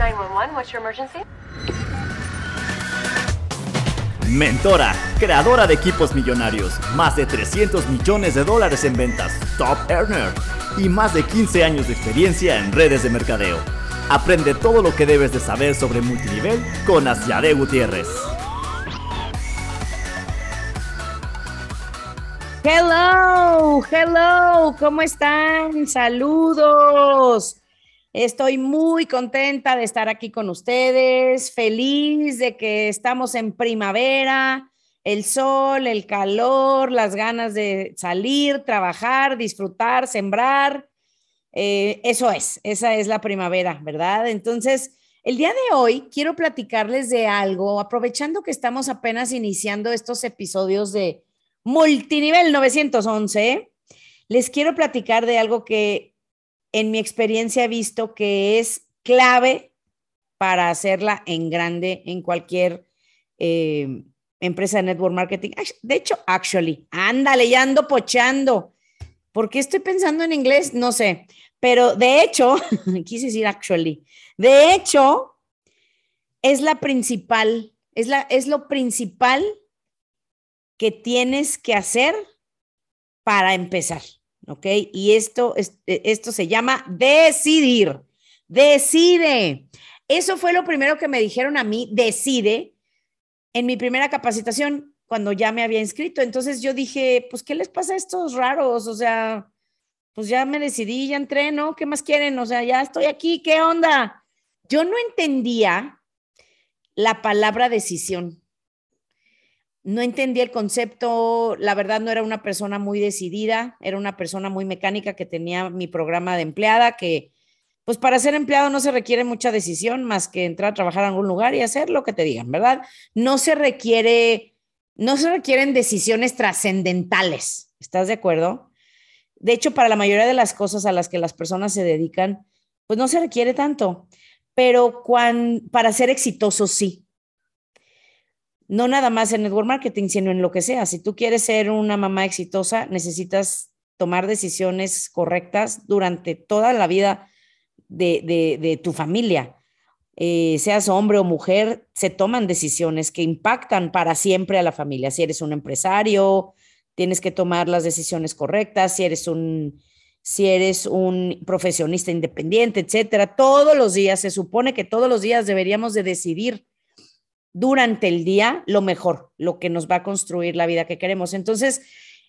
911, what's your emergency? Mentora, creadora de equipos millonarios, más de 300 millones de dólares en ventas, top earner y más de 15 años de experiencia en redes de mercadeo. Aprende todo lo que debes de saber sobre multinivel con Asiade Gutiérrez. Hello, hello, ¿cómo están? Saludos. Estoy muy contenta de estar aquí con ustedes, feliz de que estamos en primavera, el sol, el calor, las ganas de salir, trabajar, disfrutar, sembrar. Eh, eso es, esa es la primavera, ¿verdad? Entonces, el día de hoy quiero platicarles de algo, aprovechando que estamos apenas iniciando estos episodios de Multinivel 911, les quiero platicar de algo que en mi experiencia he visto que es clave para hacerla en grande en cualquier eh, empresa de network marketing. De hecho, actually, ándale, ya ando pochando. ¿Por qué estoy pensando en inglés? No sé. Pero de hecho, quise decir actually, de hecho, es la principal, es, la, es lo principal que tienes que hacer para empezar, ¿ok? Y esto, e, esto se llama decidir. Decide. Eso fue lo primero que me dijeron a mí, decide, en mi primera capacitación, cuando ya me había inscrito. Entonces yo dije, pues, ¿qué les pasa a estos raros? O sea, pues ya me decidí, ya entré, ¿no? ¿Qué más quieren? O sea, ya estoy aquí, ¿qué onda? Yo no entendía la palabra decisión no entendía el concepto, la verdad no era una persona muy decidida, era una persona muy mecánica que tenía mi programa de empleada, que pues para ser empleado no se requiere mucha decisión más que entrar a trabajar en algún lugar y hacer lo que te digan, ¿verdad? No se requiere, no se requieren decisiones trascendentales, ¿estás de acuerdo? De hecho, para la mayoría de las cosas a las que las personas se dedican, pues no se requiere tanto, pero para ser exitoso sí no nada más en network marketing, sino en lo que sea. Si tú quieres ser una mamá exitosa, necesitas tomar decisiones correctas durante toda la vida de, tu familia. Eh, seas hombre o mujer, se toman decisiones que impactan para siempre a la familia. Si eres un empresario, tienes que tomar las decisiones correctas. Si eres un, si eres un profesionista independiente, etcétera. Todos los días, se supone que todos los días deberíamos de decidir durante el día lo mejor, lo que nos va a construir la vida que queremos. Entonces,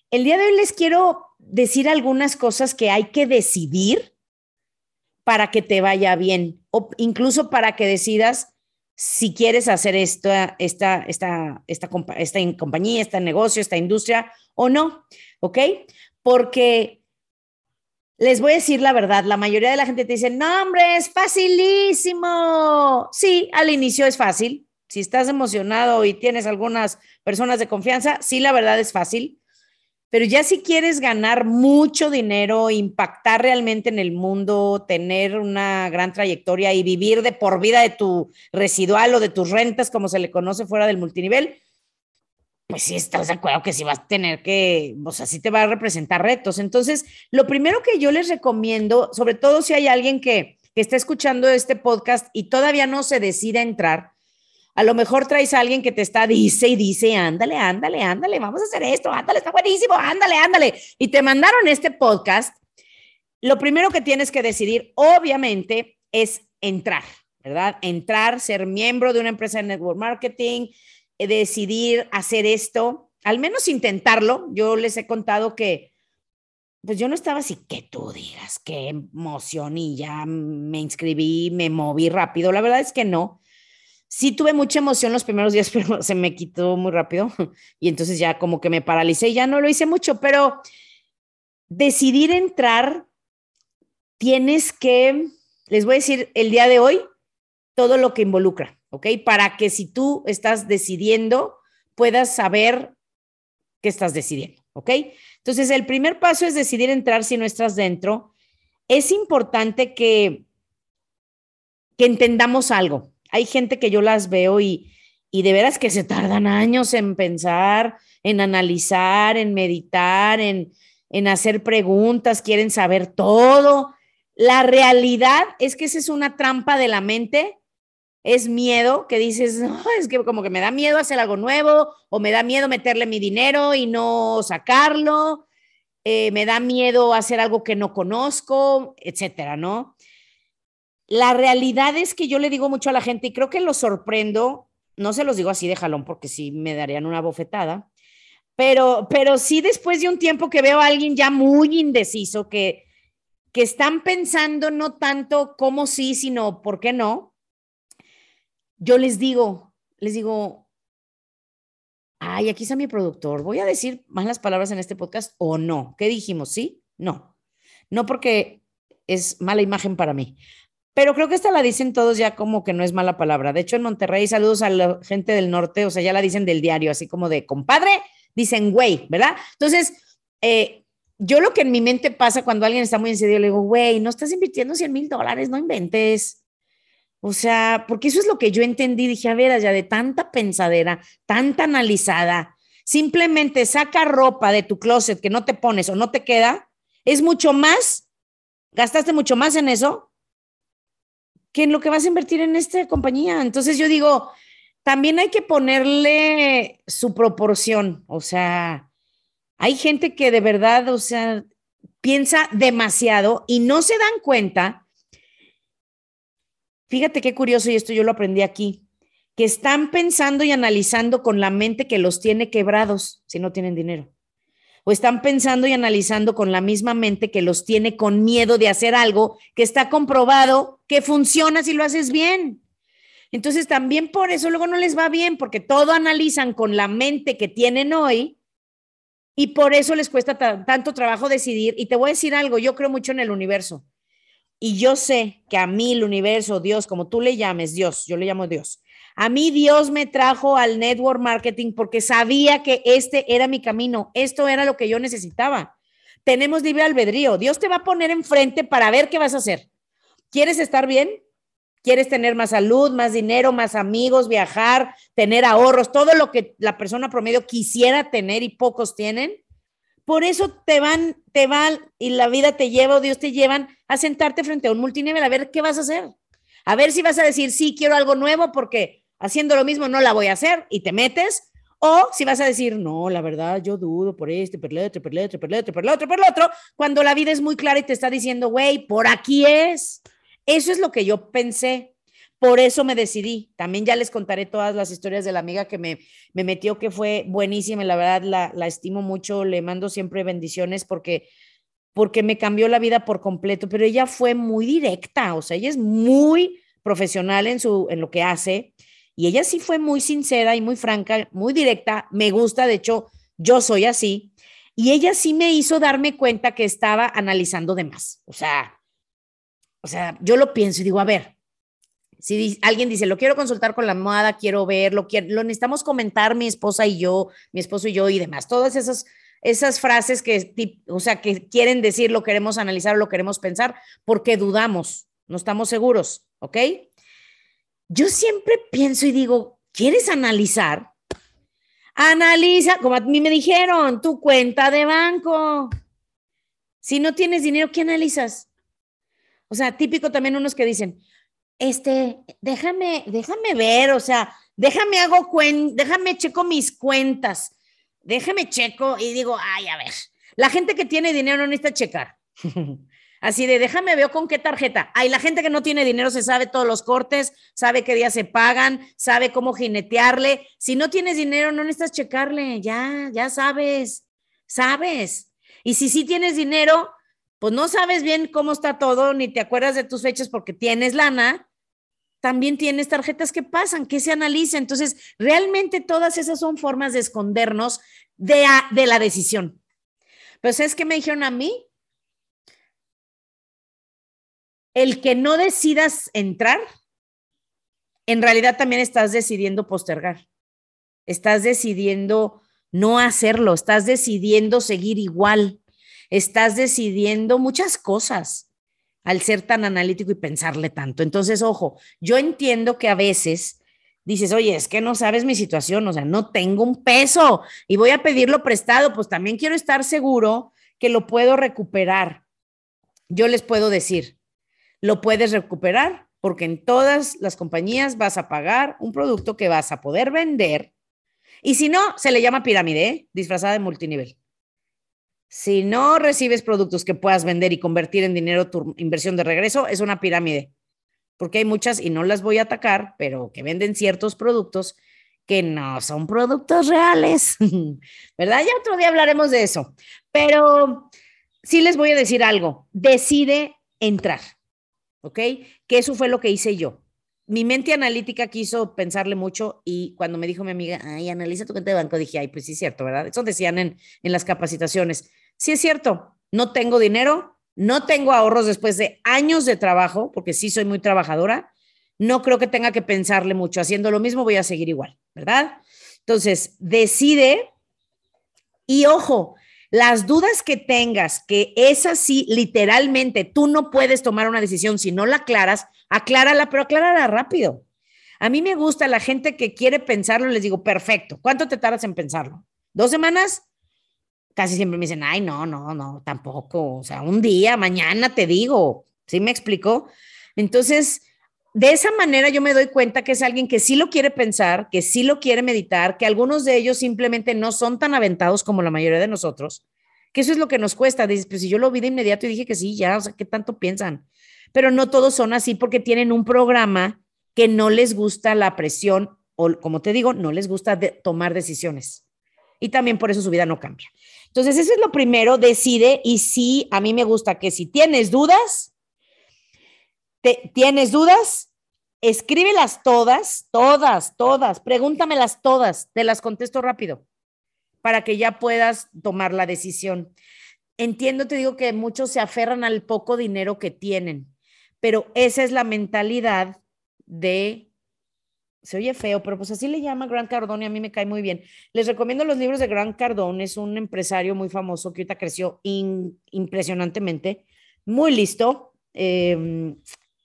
el día de hoy les quiero decir algunas cosas que hay que decidir para que te vaya bien, o incluso para que decidas si quieres hacer esta, esta, esta, esta, esta compañía, este negocio, esta industria o no, ¿ok? Porque les voy a decir la verdad, la mayoría de la gente te dice, no, hombre, es facilísimo. Sí, al inicio es fácil, si estás emocionado y tienes algunas personas de confianza, sí, la verdad es fácil. Pero ya si quieres ganar mucho dinero, impactar realmente en el mundo, tener una gran trayectoria y vivir de por vida de tu residual o de tus rentas, como se le conoce fuera del multinivel, pues sí estás de acuerdo que sí vas a tener que, o sea, sí te va a representar retos. Entonces, lo primero que yo les recomiendo, sobre todo si hay alguien que, que está escuchando este podcast y todavía no se decide a entrar, a lo mejor traes a alguien que te está, dice y dice, ándale, ándale, ándale, vamos a hacer esto, ándale, está buenísimo, ándale, ándale. Y te mandaron este podcast. Lo primero que tienes que decidir, obviamente, es entrar, ¿verdad? Entrar, ser miembro de una empresa de network marketing, eh, decidir hacer esto, al menos intentarlo. Yo les he contado que, pues yo no estaba así, que tú digas, qué emoción y ya me inscribí, me moví rápido. La verdad es que no sí tuve mucha emoción los primeros días, pero se me quitó muy rápido y entonces ya como que me paralicé y ya no lo hice mucho, pero decidir entrar, tienes que, les voy a decir el día de hoy, todo lo que involucra, ¿ok? Para que si tú estás decidiendo, puedas saber qué estás decidiendo, ¿ok? Entonces, el primer paso es decidir entrar si no estás dentro. Es importante que, que entendamos algo hay gente que yo las veo y, y de veras que se tardan años en pensar, en analizar, en meditar, en, en hacer preguntas, quieren saber todo. La realidad es que esa es una trampa de la mente es miedo, que dices, es que como que me da miedo hacer algo nuevo o me da miedo meterle mi dinero y no sacarlo, eh, me da miedo hacer algo que no conozco, etcétera, ¿no? La realidad es que yo le digo mucho a la gente y creo que lo sorprendo, no se los digo así de jalón porque sí me darían una bofetada, pero, pero sí después de un tiempo que veo a alguien ya muy indeciso, que, que están pensando no tanto cómo sí, sino por qué no, yo les digo, les digo, ay, aquí está mi productor, voy a decir malas palabras en este podcast o no. ¿Qué dijimos? ¿Sí? No. No porque es mala imagen para mí. Pero creo que esta la dicen todos ya como que no es mala palabra. De hecho, en Monterrey, saludos a la gente del norte, o sea, ya la dicen del diario, así como de compadre, dicen güey, ¿verdad? Entonces, eh, yo lo que en mi mente pasa cuando alguien está muy en serio, le digo, güey, no estás invirtiendo 100 mil dólares, no inventes. O sea, porque eso es lo que yo entendí. Dije, a ver, allá de tanta pensadera, tanta analizada, simplemente saca ropa de tu closet que no te pones o no te queda, es mucho más, gastaste mucho más en eso que en lo que vas a invertir en esta compañía. Entonces yo digo, también hay que ponerle su proporción. O sea, hay gente que de verdad, o sea, piensa demasiado y no se dan cuenta Fíjate qué curioso, y esto yo lo aprendí aquí, que están pensando y analizando con la mente que los tiene quebrados si no tienen dinero. O están pensando y analizando con la misma mente que los tiene con miedo de hacer algo que está comprobado que funciona si lo haces bien. Entonces también por eso luego no les va bien, porque todo analizan con la mente que tienen hoy y por eso les cuesta tanto trabajo decidir. Y te voy a decir algo, yo creo mucho en el universo. Y yo sé que a mí el universo, Dios, como tú le llames, Dios, yo le llamo Dios. A mí Dios me trajo al network marketing porque sabía que este era mi camino, esto era lo que yo necesitaba. Tenemos libre albedrío. Dios te va a poner enfrente para ver qué vas a hacer. ¿Quieres estar bien? ¿Quieres tener más salud, más dinero, más amigos, viajar, tener ahorros, todo lo que la persona promedio quisiera tener y pocos tienen? Por eso te van, te van y la vida te lleva o Dios te llevan a sentarte frente a un multinivel a ver qué vas a hacer. A ver si vas a decir, sí, quiero algo nuevo porque haciendo lo mismo no la voy a hacer y te metes. O si vas a decir, no, la verdad, yo dudo por este, por el otro, por el otro, por el otro, por el otro, por el cuando la vida es muy clara y te está diciendo, güey, por aquí es. Eso es lo que yo pensé. Por eso me decidí. También ya les contaré todas las historias de la amiga que me, me metió, que fue buenísima la verdad la, la estimo mucho. Le mando siempre bendiciones porque, porque me cambió la vida por completo, pero ella fue muy directa, o sea, ella es muy profesional en, su, en lo que hace y ella sí fue muy sincera y muy franca, muy directa. Me gusta, de hecho, yo soy así. Y ella sí me hizo darme cuenta que estaba analizando de más. O sea, o sea, yo lo pienso y digo, a ver, si alguien dice, lo quiero consultar con la moda, quiero verlo, quiero, lo necesitamos comentar mi esposa y yo, mi esposo y yo y demás. Todas esas, esas frases que, o sea, que quieren decir lo queremos analizar lo queremos pensar porque dudamos, no estamos seguros, ¿ok? Yo siempre pienso y digo, ¿quieres analizar? Analiza, como a mí me dijeron, tu cuenta de banco. Si no tienes dinero, ¿qué analizas? O sea, típico también unos que dicen, este, déjame, déjame ver, o sea, déjame hago cuen, déjame checo mis cuentas, déjame checo y digo, ay, a ver, la gente que tiene dinero no necesita checar. Así de, déjame veo con qué tarjeta. Ay, la gente que no tiene dinero se sabe todos los cortes, sabe qué días se pagan, sabe cómo jinetearle. Si no tienes dinero, no necesitas checarle, ya, ya sabes, sabes. Y si sí tienes dinero, pues no sabes bien cómo está todo, ni te acuerdas de tus fechas porque tienes lana, también tienes tarjetas que pasan, que se analiza. Entonces, realmente todas esas son formas de escondernos de, de la decisión. Pero ¿sabes qué me dijeron a mí? El que no decidas entrar, en realidad también estás decidiendo postergar. Estás decidiendo no hacerlo, estás decidiendo seguir igual, estás decidiendo muchas cosas al ser tan analítico y pensarle tanto. Entonces, ojo, yo entiendo que a veces dices, oye, es que no sabes mi situación, o sea, no tengo un peso y voy a pedirlo prestado, pues también quiero estar seguro que lo puedo recuperar. Yo les puedo decir, lo puedes recuperar porque en todas las compañías vas a pagar un producto que vas a poder vender. Y si no, se le llama pirámide, ¿eh? disfrazada de multinivel. Si no recibes productos que puedas vender y convertir en dinero tu inversión de regreso, es una pirámide. Porque hay muchas, y no las voy a atacar, pero que venden ciertos productos que no son productos reales, ¿verdad? Ya otro día hablaremos de eso. Pero sí les voy a decir algo, decide entrar, ¿ok? Que eso fue lo que hice yo. Mi mente analítica quiso pensarle mucho y cuando me dijo mi amiga, ay, analiza tu cuenta de banco, dije, ay, pues sí es cierto, ¿verdad? Eso decían en, en las capacitaciones. Sí es cierto, no tengo dinero, no tengo ahorros después de años de trabajo, porque sí soy muy trabajadora, no creo que tenga que pensarle mucho. Haciendo lo mismo voy a seguir igual, ¿verdad? Entonces, decide y ojo, las dudas que tengas, que es así, literalmente, tú no puedes tomar una decisión si no la aclaras, aclárala, pero aclárala rápido. A mí me gusta la gente que quiere pensarlo, les digo, perfecto, ¿cuánto te tardas en pensarlo? ¿Dos semanas? Casi siempre me dicen, ay, no, no, no, tampoco, o sea, un día, mañana te digo, ¿sí me explicó? Entonces, de esa manera yo me doy cuenta que es alguien que sí lo quiere pensar, que sí lo quiere meditar, que algunos de ellos simplemente no son tan aventados como la mayoría de nosotros, que eso es lo que nos cuesta. Dices, pues si yo lo vi de inmediato y dije que sí, ya, o sea, ¿qué tanto piensan? Pero no todos son así porque tienen un programa que no les gusta la presión o, como te digo, no les gusta tomar decisiones. Y también por eso su vida no cambia. Entonces, eso es lo primero, decide y sí, a mí me gusta que si tienes dudas, ¿Tienes dudas? Escríbelas todas, todas, todas, pregúntamelas todas, te las contesto rápido para que ya puedas tomar la decisión. Entiendo, te digo que muchos se aferran al poco dinero que tienen, pero esa es la mentalidad de se oye feo, pero pues así le llama Grant Cardone y a mí me cae muy bien. Les recomiendo los libros de Grant Cardone, es un empresario muy famoso que ahorita creció impresionantemente, muy listo. Eh,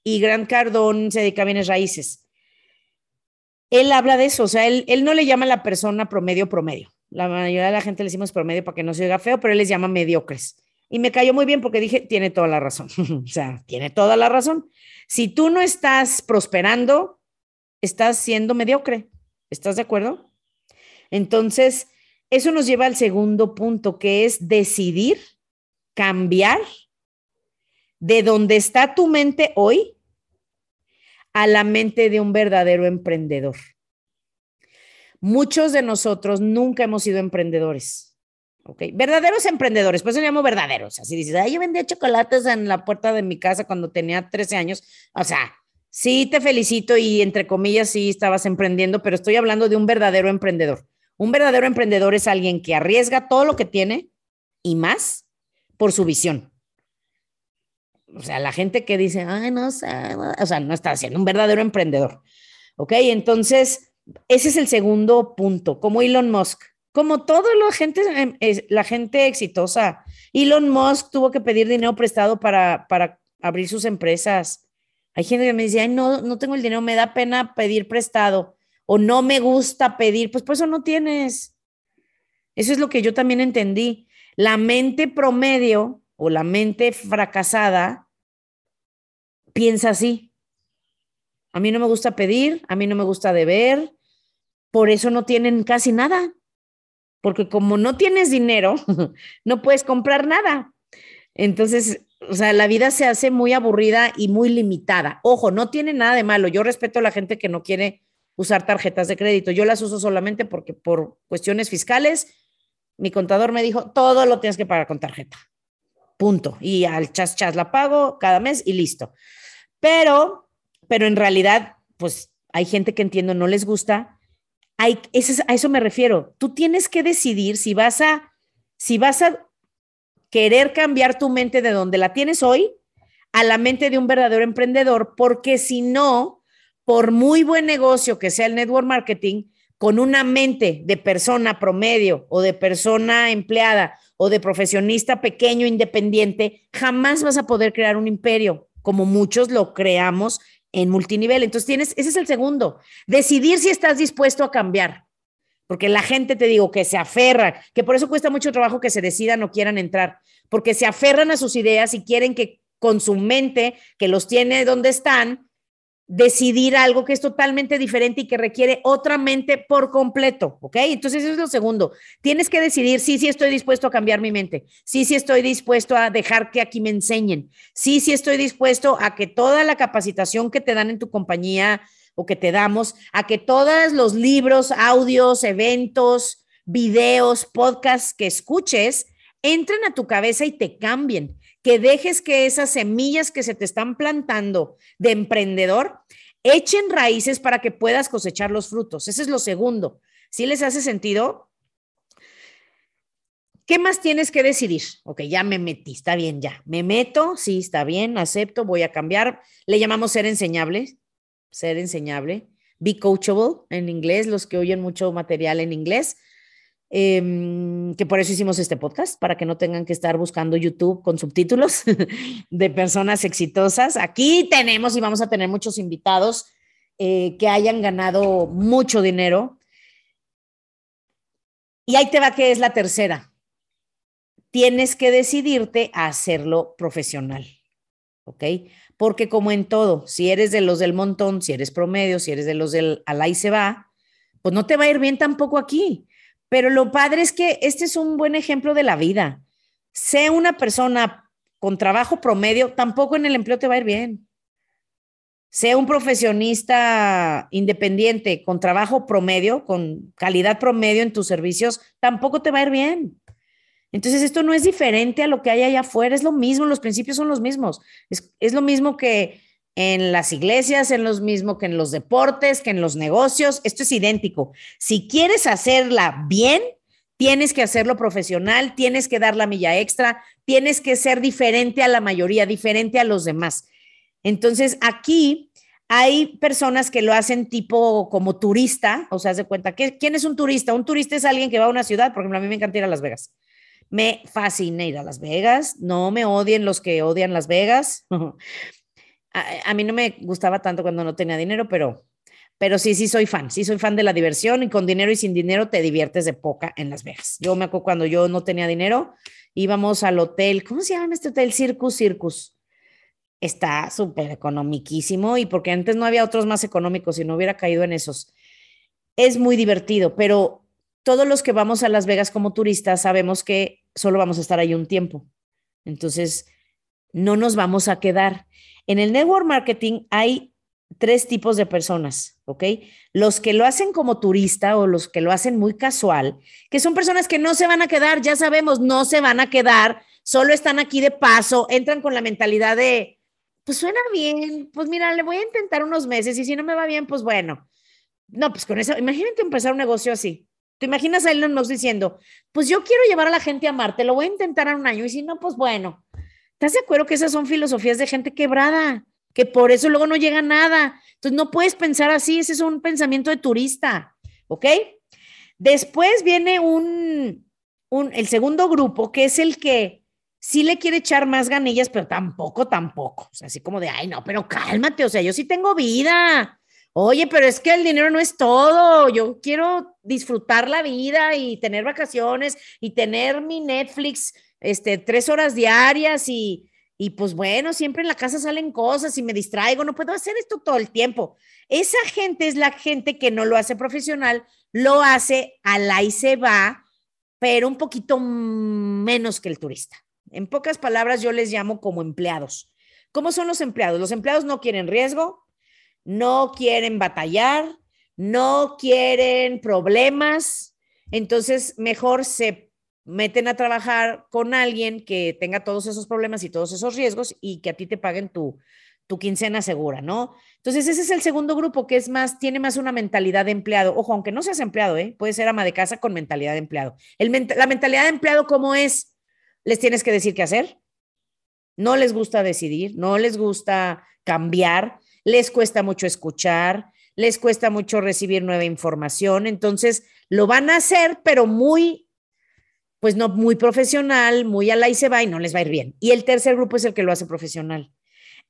y Grant Cardón se dedica a bienes raíces. Él habla de eso, o sea, él, él no le llama a la persona promedio promedio. La mayoría de la gente le decimos promedio para que no se oiga feo, pero él les llama mediocres. Y me cayó muy bien porque dije, tiene toda la razón. o sea, tiene toda la razón. Si tú no estás prosperando, estás siendo mediocre. ¿Estás de acuerdo? Entonces, eso nos lleva al segundo punto, que es decidir cambiar de donde está tu mente hoy a la mente de un verdadero emprendedor. Muchos de nosotros nunca hemos sido emprendedores. Verdaderos emprendedores, pues eso llamo verdaderos. Así dices, Ay, yo vendía chocolates en la puerta de mi casa cuando tenía 13 años. O sea, sí te felicito y entre comillas sí estabas emprendiendo, pero estoy hablando de un verdadero emprendedor. Un verdadero emprendedor es alguien que arriesga todo lo que tiene y más por su visión o sea, la gente que dice, ay, no sé, o sea, no está siendo un verdadero emprendedor. ¿Ok? Entonces, ese es el segundo punto, como Elon Musk. Como toda la gente, em, la gente exitosa, Elon Musk tuvo que pedir dinero prestado para, para abrir sus empresas. Hay gente que me dice, ay, no, no tengo el dinero, me da pena pedir prestado o no me gusta pedir, pues por eso no tienes. Eso es lo que yo también entendí. La mente promedio o la mente fracasada piensa así. A mí no me gusta pedir, a mí no me gusta deber, por eso no tienen casi nada. Porque como no tienes dinero, no puedes comprar nada. Entonces, o sea, la vida se hace muy aburrida y muy limitada. Ojo, no tiene nada de malo. Yo respeto a la gente que no quiere usar tarjetas de crédito. Yo las uso solamente porque por cuestiones fiscales, mi contador me dijo, todo lo tienes que pagar con tarjeta punto. Y al chas chas la pago cada mes y listo. Pero, pero en realidad, pues hay gente que entiendo no les gusta. Hay, a eso me refiero. Tú tienes que decidir si vas a, si vas a querer cambiar tu mente de donde la tienes hoy a la mente de un verdadero emprendedor, porque si no, por muy buen negocio que sea el network marketing, con una mente de persona promedio o de persona empleada o de profesionista pequeño, independiente, jamás vas a poder crear un imperio como muchos lo creamos en multinivel. Entonces tienes, ese es el segundo, decidir si estás dispuesto a cambiar. Porque la gente, te digo, que se aferra, que por eso cuesta mucho trabajo que se decidan o quieran entrar, porque se aferran a sus ideas y quieren que con su mente, que los tiene donde están, decidir algo que es totalmente diferente y que requiere otra mente por completo, ¿ok? Entonces eso es lo segundo. Tienes que decidir, sí, sí estoy dispuesto a cambiar mi mente, sí, sí estoy dispuesto a dejar que aquí me enseñen, sí, sí estoy dispuesto a que toda la capacitación que te dan en tu compañía o que te damos, a que todos los libros, audios, eventos, videos, podcasts que escuches, entren a tu cabeza y te cambien que dejes que esas semillas que se te están plantando de emprendedor echen raíces para que puedas cosechar los frutos. Ese es lo segundo. ¿Sí les hace sentido? ¿Qué más tienes que decidir? Ok, ya me metí, está bien, ya. Me meto, sí, está bien, acepto, voy a cambiar. Le llamamos ser enseñable, ser enseñable. Be coachable en inglés, los que oyen mucho material en inglés. Em, que por eso hicimos este podcast, para que no tengan que estar buscando YouTube con subtítulos de personas exitosas. Aquí tenemos y vamos a tener muchos invitados eh, que hayan ganado mucho dinero. Y ahí te va que es la tercera. Tienes que decidirte a hacerlo profesional, ¿ok? Porque como en todo, si eres de los del montón, si eres promedio, si eres de los del al y se va, pues no te va a ir bien tampoco aquí pero lo padre es que este es un buen ejemplo de la vida. Sea una persona con trabajo promedio, tampoco en el empleo te va a ir bien. Sea un profesionista independiente con trabajo promedio, con calidad promedio en tus servicios, tampoco te va a ir bien. Entonces, esto no es diferente a lo que hay allá afuera, es lo mismo, los principios son los mismos. Es, es lo mismo que en las iglesias, en los mismo que en los deportes, que en los negocios. Esto es idéntico. Si quieres hacerla bien, tienes que hacerlo profesional, tienes que dar la milla extra, tienes que ser diferente a la mayoría, diferente a los demás. Entonces, aquí hay personas que lo hacen tipo como turista, o sea, haz de cuenta, ¿quién es un turista? Un turista es alguien que va a una ciudad, por ejemplo, a mí me encanta ir a Las Vegas. Me fascina ir a Las Vegas, no me odien los que odian Las Vegas. a, mí no me gustaba tanto cuando no tenía dinero, pero, pero sí, sí soy fan, sí soy fan de la diversión y con dinero y sin dinero te diviertes de poca en Las Vegas. Yo me acuerdo cuando yo no tenía dinero, íbamos al hotel, ¿cómo se llama este hotel? Circus Circus. Está súper economiquísimo y porque antes no había otros más económicos y no hubiera caído en esos. Es muy divertido, pero todos los que vamos a Las Vegas como turistas sabemos que solo vamos a estar ahí un tiempo. Entonces, no nos vamos a quedar. En el network marketing hay tres tipos de personas, ¿ok? Los que lo hacen como turista o los que lo hacen muy casual, que son personas que no se van a quedar, ya sabemos, no se van a quedar, solo están aquí de paso, entran con la mentalidad de, pues suena bien, pues mira, le voy a intentar unos meses y si no me va bien, pues bueno. No, pues con eso, imagínate empezar un negocio así. ¿Te imaginas a Elon Musk diciendo, pues yo quiero llevar a la gente a Marte, lo voy a intentar en un año y si no, pues bueno. ¿Estás de acuerdo que esas son filosofías de gente quebrada? Que por eso luego no llega nada. Entonces no puedes pensar así, ese es un pensamiento de turista, ¿ok? Después viene un, un, el segundo grupo, que es el que sí le quiere echar más ganillas, pero tampoco, tampoco. O sea, así como de, ay, no, pero cálmate, o sea, yo sí tengo vida. Oye, pero es que el dinero no es todo. Yo quiero disfrutar la vida y tener vacaciones y tener mi Netflix este, tres horas diarias y, y pues bueno, siempre en la casa salen cosas y me distraigo, no puedo hacer esto todo el tiempo. Esa gente es la gente que no lo hace profesional, lo hace a la y se va, pero un poquito menos que el turista. En pocas palabras, yo les llamo como empleados. ¿Cómo son los empleados? Los empleados no quieren riesgo, no quieren batallar, no quieren problemas, entonces mejor se meten a trabajar con alguien que tenga todos esos problemas y todos esos riesgos y que a ti te paguen tu, tu quincena segura, ¿no? Entonces, ese es el segundo grupo que es más, tiene más una mentalidad de empleado. Ojo, aunque no seas empleado, ¿eh? Puede ser ama de casa con mentalidad de empleado. La mentalidad de empleado, ¿cómo es? Les tienes que decir qué hacer. No les gusta decidir, no les gusta cambiar, les cuesta mucho escuchar, les cuesta mucho recibir nueva información. Entonces, lo van a hacer, pero muy pues no muy profesional, muy a la y se va y no les va a ir bien. Y el tercer grupo es el que lo hace profesional.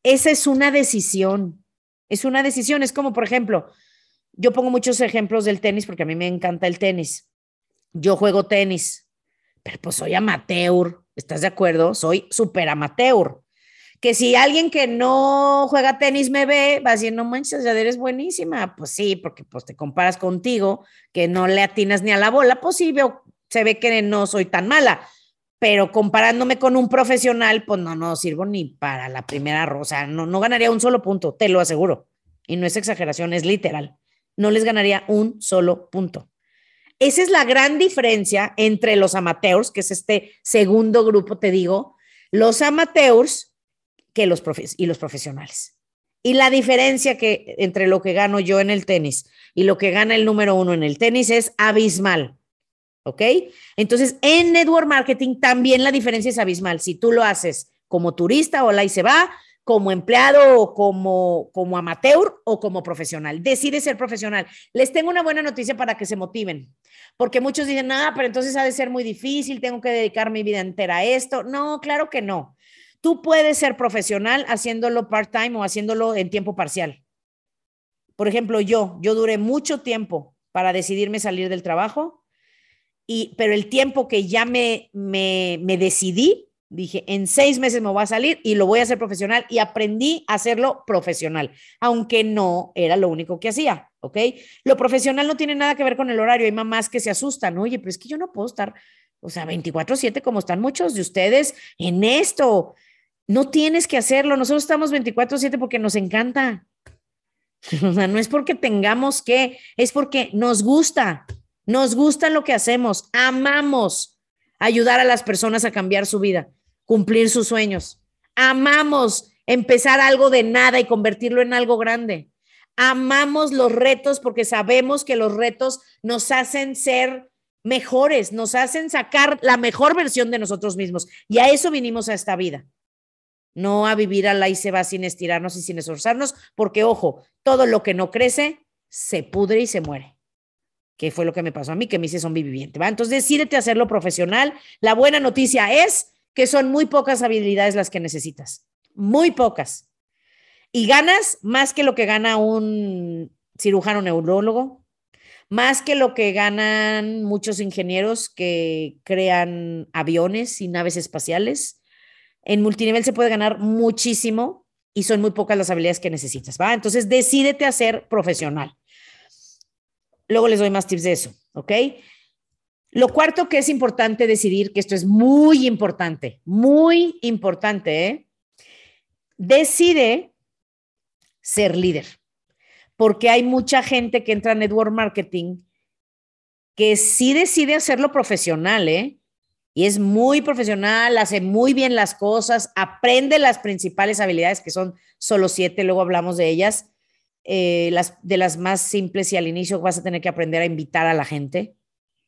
Esa es una decisión, es una decisión, es como, por ejemplo, yo pongo muchos ejemplos del tenis porque a mí me encanta el tenis. Yo juego tenis, pero pues soy amateur, ¿estás de acuerdo? Soy súper amateur. que si alguien que no juega tenis me ve, va a decir, no manches, ya eres buenísima. Pues sí, porque pues te comparas contigo, que no le atinas ni a la bola, pues sí, veo, se ve que no soy tan mala, pero comparándome con un profesional, pues no, no sirvo ni para la primera rosa, no, no ganaría un solo punto, te lo aseguro. Y no es exageración, es literal. No les ganaría un solo punto. Esa es la gran diferencia entre los amateurs, que es este segundo grupo, te digo. Los amateurs que los y los profesionales. Y la diferencia que entre lo que gano yo en el tenis y lo que gana el número uno en el tenis es abismal. ¿Ok? Entonces, en network marketing también la diferencia es abismal. Si tú lo haces como turista o la y se va, como empleado o como, como amateur o como profesional. Decide ser profesional. Les tengo una buena noticia para que se motiven, porque muchos dicen, ah, pero entonces ha de ser muy difícil, tengo que dedicar mi vida entera a esto. No, claro que no. Tú puedes ser profesional haciéndolo part-time o haciéndolo en tiempo parcial. Por ejemplo, yo, yo duré mucho tiempo para decidirme salir del trabajo, y, pero el tiempo que ya me, me, me decidí, dije, en seis meses me voy a salir y lo voy a hacer profesional y aprendí a hacerlo profesional, aunque no era lo único que hacía, ¿ok? Lo profesional no tiene nada que ver con el horario, hay mamás que se asustan, oye, pero es que yo no puedo estar, o sea, 24/7 como están muchos de ustedes en esto. No tienes que hacerlo. Nosotros estamos 24/7 porque nos encanta. No es porque tengamos que, es porque nos gusta. Nos gusta lo que hacemos. Amamos ayudar a las personas a cambiar su vida, cumplir sus sueños. Amamos empezar algo de nada y convertirlo en algo grande. Amamos los retos porque sabemos que los retos nos hacen ser mejores, nos hacen sacar la mejor versión de nosotros mismos. Y a eso vinimos a esta vida no a vivir a la y se va sin estirarnos y sin esforzarnos, porque ojo, todo lo que no crece se pudre y se muere. Que fue lo que me pasó a mí, que me hice zombie viviente. ¿va? Entonces, decídete a hacerlo profesional. La buena noticia es que son muy pocas habilidades las que necesitas. Muy pocas. Y ganas más que lo que gana un cirujano neurólogo, más que lo que ganan muchos ingenieros que crean aviones y naves espaciales, en multinivel se puede ganar muchísimo y son muy pocas las habilidades que necesitas, ¿va? Entonces, decídete a ser profesional. Luego les doy más tips de eso, ¿ok? Lo cuarto que es importante decidir, que esto es muy importante, muy importante, ¿eh? Decide ser líder, porque hay mucha gente que entra en network marketing que sí decide hacerlo profesional, ¿eh? y es muy profesional, hace muy bien las cosas, aprende las principales habilidades, que son solo siete, luego hablamos de ellas. Eh, las, de las más simples y al inicio vas a tener que aprender a invitar a la gente,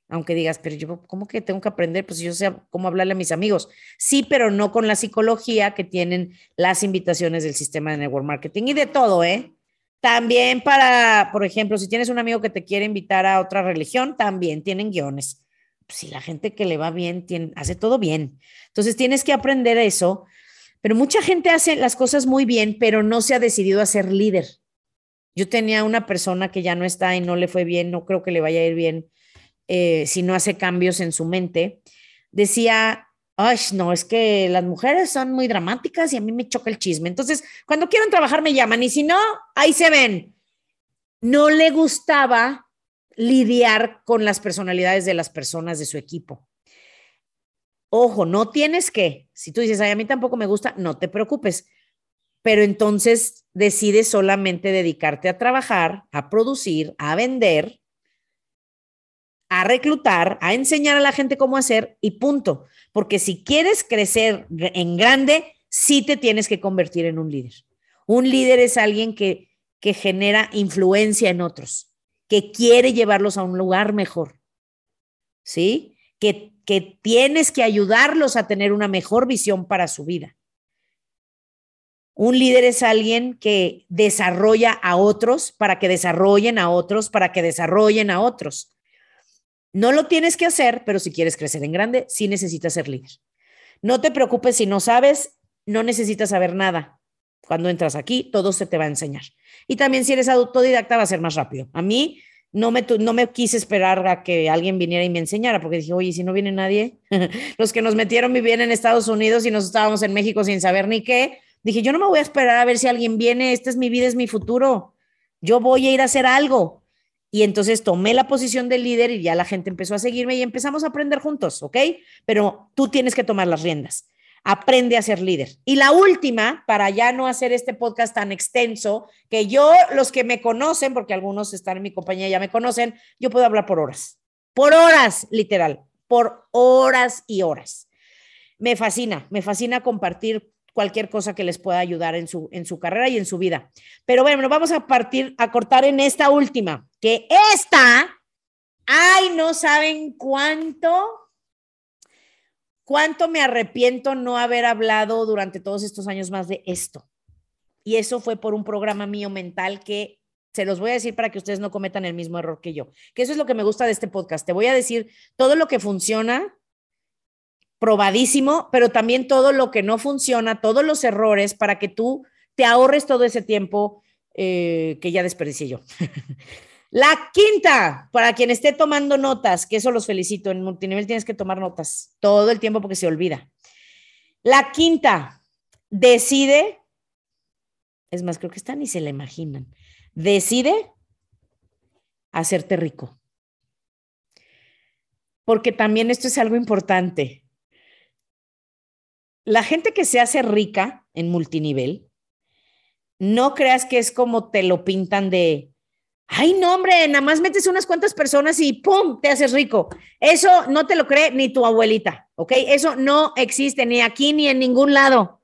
aunque digas, pero yo, ¿cómo que tengo que aprender? Pues yo sé cómo hablarle a mis amigos. Sí, pero no con la psicología que tienen las invitaciones del sistema de network marketing y de todo, ¿eh? También para, por ejemplo, si tienes un amigo que te quiere invitar a otra religión, también tienen guiones si la gente que le va bien hace todo bien. Entonces tienes que aprender eso, pero mucha gente hace las cosas muy bien, pero no se ha decidido a ser líder. Yo tenía una persona que ya no está y no le fue bien, no creo que le vaya a ir bien eh, si no hace cambios en su mente. Decía, ay, no, es que las mujeres son muy dramáticas y a mí me choca el chisme. Entonces, cuando quieran trabajar me llaman y si no, ahí se ven. No le gustaba lidiar con las personalidades de las personas de su equipo. Ojo, no tienes que, si tú dices, Ay, a mí tampoco me gusta, no te preocupes, pero entonces decides solamente dedicarte a trabajar, a producir, a vender, a reclutar, a enseñar a la gente cómo hacer y punto. Porque si quieres crecer en grande, sí te tienes que convertir en un líder. Un líder es alguien que, que genera influencia en otros que quiere llevarlos a un lugar mejor, ¿sí? Que, que tienes que ayudarlos a tener una mejor visión para su vida. Un líder es alguien que desarrolla a otros para que desarrollen a otros, para que desarrollen a otros. No lo tienes que hacer, pero si quieres crecer en grande, sí necesitas ser líder. No te preocupes si no sabes, no necesitas saber nada. Cuando entras aquí, todo se te va a enseñar. Y también si eres autodidacta va a ser más rápido. A mí no me, no me quise esperar a que alguien viniera y me enseñara, porque dije, oye, si no viene nadie, los que nos metieron vivían en Estados Unidos y nos estábamos en México sin saber ni qué, Dije, yo no me voy a esperar a ver si alguien viene, esta es mi vida, es mi futuro. Yo voy a ir a hacer algo. Y entonces tomé la posición de líder y ya la gente empezó a seguirme y empezamos a aprender juntos, ¿ok? Pero tú tienes que tomar las riendas. Aprende a ser líder. Y la última, para ya no hacer este podcast tan extenso, que yo, los que me conocen, porque algunos están en mi compañía ya me conocen, yo puedo hablar por horas. Por horas, literal. Por horas y horas. Me fascina, me fascina compartir cualquier cosa que les pueda ayudar en su, en su carrera y en su vida. Pero bueno, vamos a partir, a cortar en esta última, que esta, ay, no saben cuánto, cuánto me arrepiento no haber hablado durante todos estos años más de esto. Y eso fue por un programa mío mental que se los voy a decir para que ustedes no cometan el mismo error que yo. Que eso es lo que me gusta de este podcast. Te voy a decir todo lo que funciona probadísimo, pero también todo lo que no funciona, todos los errores para que tú te ahorres todo ese tiempo eh, que ya desperdicié yo. La quinta, para quien esté tomando notas, que eso los felicito, en multinivel tienes que tomar notas todo el tiempo porque se olvida. La quinta, decide, es más, creo que está ni se la imaginan, decide hacerte rico. Porque también esto es algo importante la gente que se hace rica en multinivel, no creas que es como te lo pintan de, ay, no, hombre, nada más metes unas cuantas personas y ¡pum! te haces rico. Eso no te lo cree ni tu abuelita, ¿ok? Eso no existe ni aquí ni en ningún lado.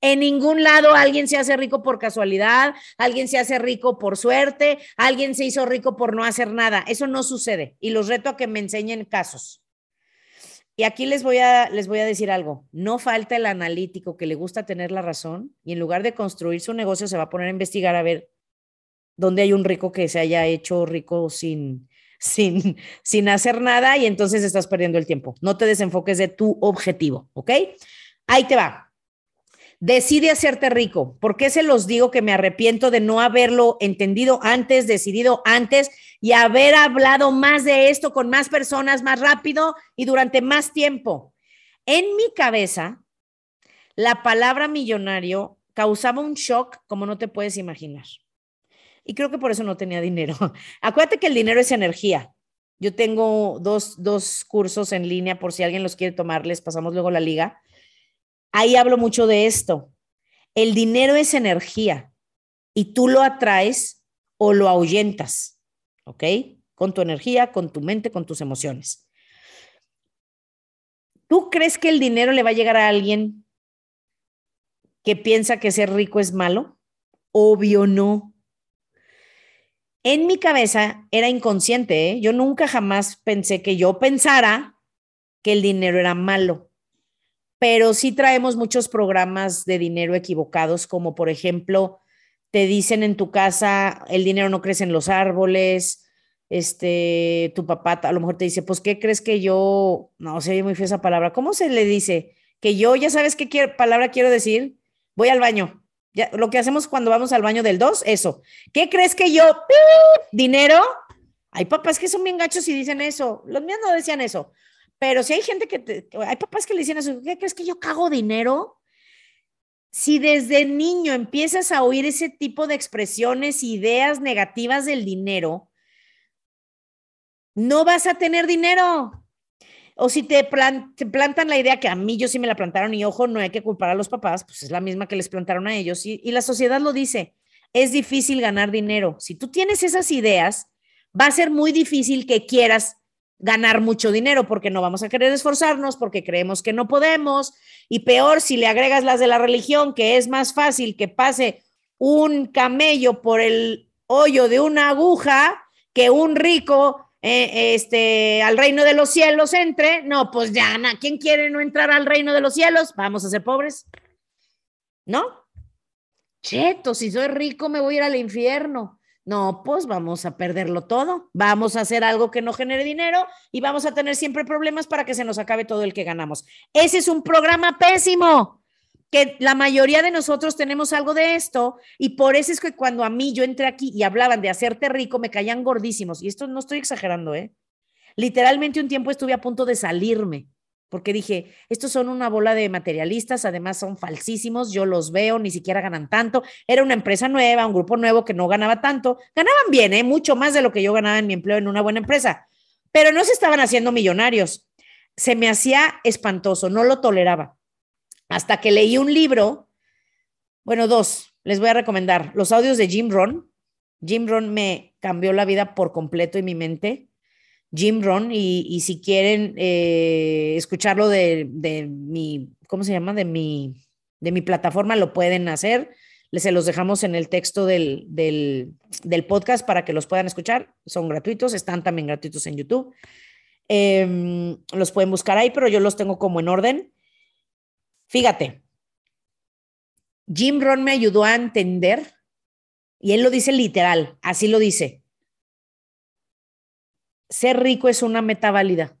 En ningún lado alguien se hace rico por casualidad, alguien se hace rico por suerte, alguien se hizo rico por no hacer nada. Eso no sucede. Y los reto a que me enseñen casos. Y aquí les voy, a, les voy a decir algo, no falta el analítico que le gusta tener la razón y en lugar de construir su negocio se va a poner a investigar a ver dónde hay un rico que se haya hecho rico sin, sin, sin hacer nada y entonces estás perdiendo el tiempo. No te desenfoques de tu objetivo, ¿ok? Ahí te va. Decide hacerte rico. ¿Por qué se los digo que me arrepiento de no haberlo entendido antes, decidido antes y haber hablado más de esto con más personas más rápido y durante más tiempo? En mi cabeza, la palabra millonario causaba un shock como no te puedes imaginar. Y creo que por eso no tenía dinero. Acuérdate que el dinero es energía. Yo tengo dos, dos cursos en línea por si alguien los quiere tomar, les pasamos luego la liga Ahí hablo mucho de esto. El dinero es energía y tú lo atraes o lo ahuyentas, ¿ok? Con tu energía, con tu mente, con tus emociones. ¿Tú crees que el dinero le va a llegar a alguien que piensa que ser rico es malo? Obvio no. En mi cabeza era inconsciente, ¿eh? yo nunca jamás pensé que yo pensara que el dinero era malo pero sí traemos muchos programas de dinero equivocados, como por ejemplo, te dicen en tu casa, el dinero no crece en los árboles, este, tu papá a lo mejor te dice, pues, ¿qué crees que yo, no sé, muy fea esa palabra, ¿cómo se le dice? Que yo, ya sabes qué palabra quiero decir, voy al baño. Ya, lo que hacemos cuando vamos al baño del 2, eso. ¿Qué crees que yo, dinero? Hay papás que son bien gachos y dicen eso. Los míos no decían eso. Pero si hay gente que, hay papás que le dicen ¿qué crees que yo cago dinero? Si desde niño empiezas a oír ese tipo de expresiones, ideas negativas del dinero, no vas a tener dinero. O si te, plantan la idea que a mí yo sí me la plantaron y ojo, no hay que culpar a los papás, pues es la misma que les plantaron a ellos. y la sociedad lo dice, es difícil ganar dinero. Si tú tienes esas ideas, va a ser muy difícil que quieras ganar mucho dinero porque no vamos a querer esforzarnos, porque creemos que no podemos. Y peor, si le agregas las de la religión, que es más fácil que pase un camello por el hoyo de una aguja que un rico eh, este, al reino de los cielos entre. No, pues ya, ¿quién quiere no entrar al reino de los cielos? Vamos a ser pobres. ¿No? Cheto, si soy rico me voy a ir al infierno. No, pues vamos a perderlo todo. Vamos a hacer algo que no genere dinero y vamos a tener siempre problemas para que se nos acabe todo el que ganamos. Ese es un programa pésimo, que la mayoría de nosotros tenemos algo de esto y por eso es que cuando a mí yo entré aquí y hablaban de hacerte rico, me caían gordísimos. Y esto no estoy exagerando, ¿eh? Literalmente un tiempo estuve a punto de salirme porque dije, estos son una bola de materialistas, además son falsísimos, yo los veo, ni siquiera ganan tanto. Era una empresa nueva, un grupo nuevo que no ganaba tanto. Ganaban bien, ¿eh? mucho más de lo que yo ganaba en mi empleo en una buena empresa, pero no se estaban haciendo millonarios. Se me hacía espantoso, no lo toleraba. Hasta que leí un libro, bueno, dos, les voy a recomendar, los audios de Jim Ron. Jim Ron me cambió la vida por completo y mi mente Jim Ron y, si quieren eh, escucharlo de, mi, ¿cómo se llama? De mi, de mi plataforma, lo pueden hacer. Se los dejamos en el texto del, podcast para que los puedan escuchar. Son gratuitos, están también gratuitos en YouTube. Em, los pueden buscar ahí, pero yo los tengo como en orden. Fíjate, Jim Ron me ayudó a entender, y él lo dice literal, así lo dice ser rico es una meta válida.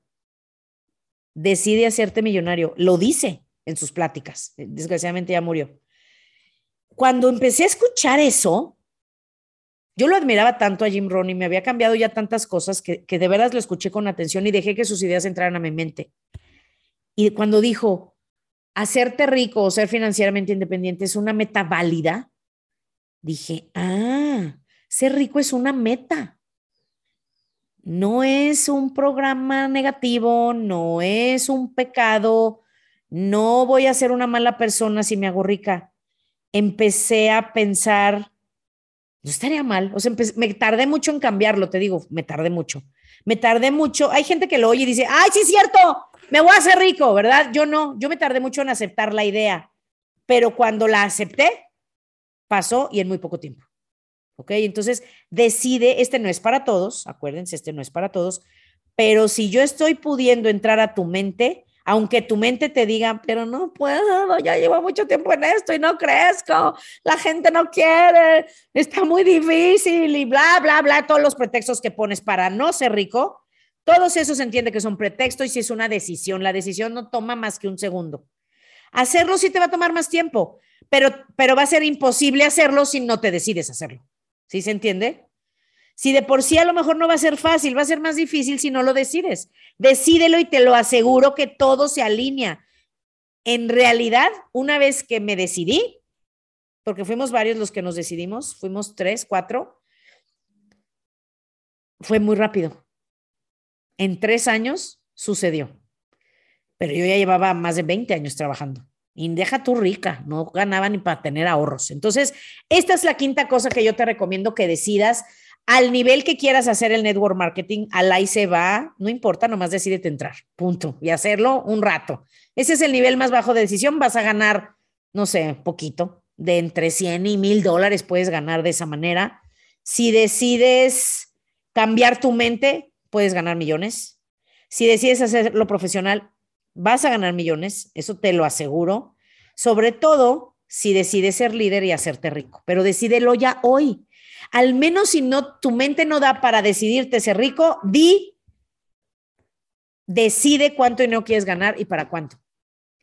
Decide hacerte millonario. Lo dice en sus pláticas. Desgraciadamente ya murió. Cuando empecé a escuchar eso, yo lo admiraba tanto a Jim Rohn y me había cambiado ya tantas cosas que, que de veras lo escuché con atención y dejé que sus ideas entraran a mi mente. Y cuando dijo, hacerte rico o ser financieramente independiente es una meta válida, dije, ah, ser rico es una meta no es un programa negativo, no es un pecado, no voy a ser una mala persona si me hago rica. Empecé a pensar, no estaría mal, o sea, me tardé mucho en cambiarlo, te digo, me tardé mucho. Me tardé mucho. Hay gente que lo oye y dice, ay, sí es cierto, me voy a hacer rico, ¿verdad? Yo no, yo me tardé mucho en aceptar la idea, pero cuando la acepté, pasó y en muy poco tiempo. ¿Ok? Entonces, decide, este no es para todos, acuérdense, este no es para todos, pero si yo estoy pudiendo entrar a tu mente, aunque tu mente te diga, pero no puedo, ya llevo mucho tiempo en esto y no crezco, la gente no quiere, está muy difícil y bla, bla, bla, todos los pretextos que pones para no ser rico, todos esos entiende que son pretextos y si es una decisión, la decisión no toma más que un segundo. Hacerlo sí te va a tomar más tiempo, pero, pero va a ser imposible hacerlo si no te decides hacerlo. ¿Sí se entiende? Si de por sí a lo mejor no va a ser fácil, va a ser más difícil si no lo decides. Decídelo y te lo aseguro que todo se alinea. En realidad, una vez que me decidí, porque fuimos varios los que nos decidimos, fuimos tres, cuatro, fue muy rápido. En tres años sucedió. Pero yo ya llevaba más de 20 años trabajando. Y deja tu rica, no ganaba ni para tener ahorros. Entonces, esta es la quinta cosa que yo te recomiendo que decidas al nivel que quieras hacer el network marketing, al ahí se va, no importa, nomás decídete entrar, punto, y hacerlo un rato. Ese es el nivel más bajo de decisión, vas a ganar, no sé, poquito, de entre 100 y 1000 dólares puedes ganar de esa manera. Si decides cambiar tu mente, puedes ganar millones. Si decides hacerlo profesional, vas a ganar millones, eso te lo aseguro, sobre todo si decides ser líder y hacerte rico, pero decídelo ya hoy. Al menos si no tu mente no da para decidirte ser rico, di decide cuánto dinero quieres ganar y para cuánto.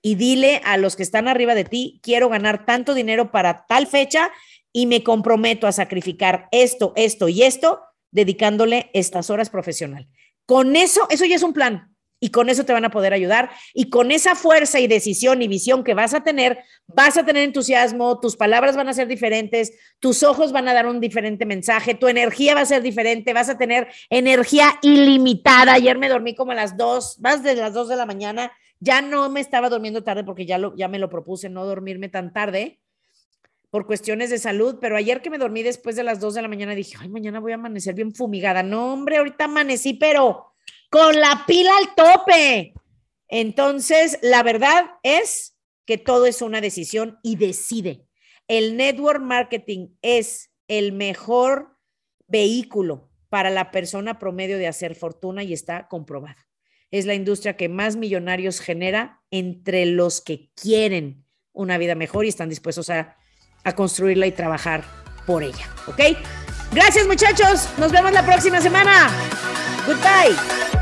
Y dile a los que están arriba de ti, quiero ganar tanto dinero para tal fecha y me comprometo a sacrificar esto, esto y esto, dedicándole estas horas profesional. Con eso, eso ya es un plan y con eso te van a poder ayudar. Y con esa fuerza y decisión y visión que vas a tener, vas a tener entusiasmo, tus palabras van a ser diferentes, tus ojos van a dar un diferente mensaje, tu energía va a ser diferente, vas a tener energía ilimitada. Ayer me dormí como a las dos, más de las dos de la mañana. Ya no me estaba durmiendo tarde porque ya, lo, ya me lo propuse, no dormirme tan tarde por cuestiones de salud, pero ayer que me dormí después de las dos de la mañana dije, ay, mañana voy a amanecer bien fumigada. No, hombre, ahorita amanecí, pero con la pila al tope. Entonces, la verdad es que todo es una decisión y decide. El network marketing es el mejor vehículo para la persona promedio de hacer fortuna y está comprobado. Es la industria que más millonarios genera entre los que quieren una vida mejor y están dispuestos a, construirla y trabajar por ella. ¿Ok? Gracias muchachos. Nos vemos la próxima semana. Goodbye.